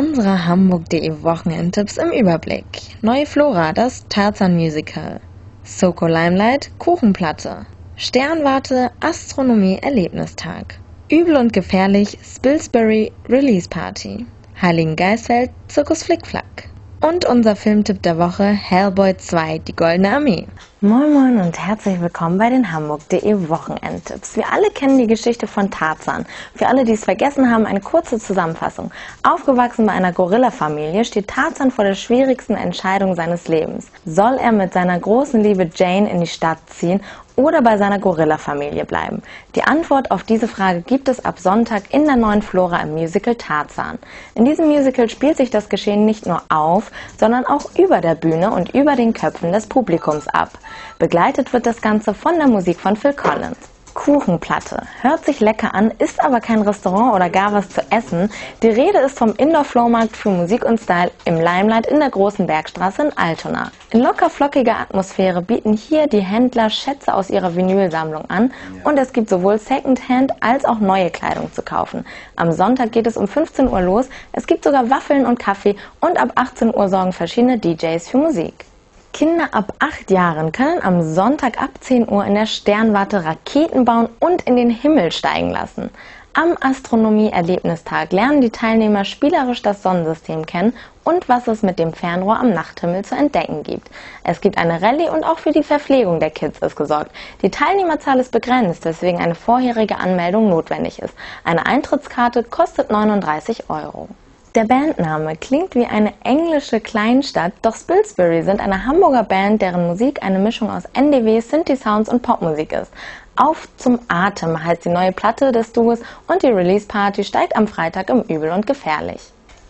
Unsere Hamburg.de Wochenendtipps im Überblick. Neue Flora, das Tarzan Musical. Soko Limelight, Kuchenplatte. Sternwarte, Astronomie Erlebnistag. Übel und gefährlich, Spilsbury Release Party. Heiligen Geistfeld, Zirkus Flickflack. Und unser Filmtipp der Woche, Hellboy 2, die Goldene Armee. Moin Moin und herzlich willkommen bei den Hamburg.de Wochenendtipps. Wir alle kennen die Geschichte von Tarzan. Für alle, die es vergessen haben, eine kurze Zusammenfassung. Aufgewachsen bei einer Gorilla-Familie steht Tarzan vor der schwierigsten Entscheidung seines Lebens. Soll er mit seiner großen Liebe Jane in die Stadt ziehen oder bei seiner Gorilla-Familie bleiben? Die Antwort auf diese Frage gibt es ab Sonntag in der neuen Flora im Musical Tarzan. In diesem Musical spielt sich das Geschehen nicht nur auf, sondern auch über der Bühne und über den Köpfen des Publikums ab. Begleitet wird das Ganze von der Musik von Phil Collins. Kuchenplatte. Hört sich lecker an, ist aber kein Restaurant oder gar was zu essen. Die Rede ist vom Indoor-Flohmarkt für Musik und Style im Limelight in der Großen Bergstraße in Altona. In locker flockiger Atmosphäre bieten hier die Händler Schätze aus ihrer Vinylsammlung an und es gibt sowohl Secondhand als auch neue Kleidung zu kaufen. Am Sonntag geht es um 15 Uhr los. Es gibt sogar Waffeln und Kaffee und ab 18 Uhr sorgen verschiedene DJs für Musik. Kinder ab acht Jahren können am Sonntag ab 10 Uhr in der Sternwarte Raketen bauen und in den Himmel steigen lassen. Am Astronomie-Erlebnistag lernen die Teilnehmer spielerisch das Sonnensystem kennen und was es mit dem Fernrohr am Nachthimmel zu entdecken gibt. Es gibt eine Rallye und auch für die Verpflegung der Kids ist gesorgt. Die Teilnehmerzahl ist begrenzt, weswegen eine vorherige Anmeldung notwendig ist. Eine Eintrittskarte kostet 39 Euro. Der Bandname klingt wie eine englische Kleinstadt, doch Spilsbury sind eine Hamburger Band, deren Musik eine Mischung aus NDW, Synthi-Sounds und Popmusik ist. Auf zum Atem heißt die neue Platte des Duos und die Release-Party steigt am Freitag im Übel und Gefährlich.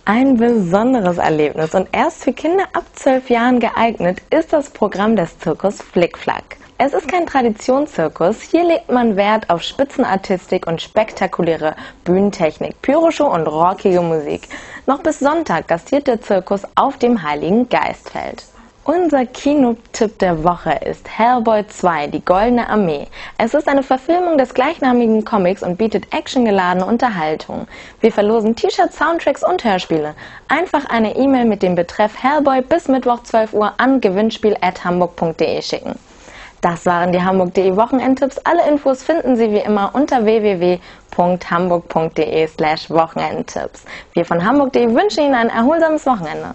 Ein besonderes Erlebnis und erst für Kinder ab 12 Jahren geeignet ist das Programm des Zirkus Flickflack. Es ist kein Traditionszirkus. Hier legt man Wert auf Spitzenartistik und spektakuläre Bühnentechnik, Pyroshow und rockige Musik. Noch bis Sonntag gastiert der Zirkus auf dem Heiligen Geistfeld. Unser Kinotipp der Woche ist Hellboy 2, die Goldene Armee. Es ist eine Verfilmung des gleichnamigen Comics und bietet actiongeladene Unterhaltung. Wir verlosen T-Shirts, Soundtracks und Hörspiele. Einfach eine E-Mail mit dem Betreff Hellboy bis Mittwoch 12 Uhr an gewinnspiel@hamburg.de schicken. Das waren die Hamburg.de Wochenendtipps. Alle Infos finden Sie wie immer unter www.hamburg.de slash Wochenendtipps. Wir von Hamburg.de wünschen Ihnen ein erholsames Wochenende.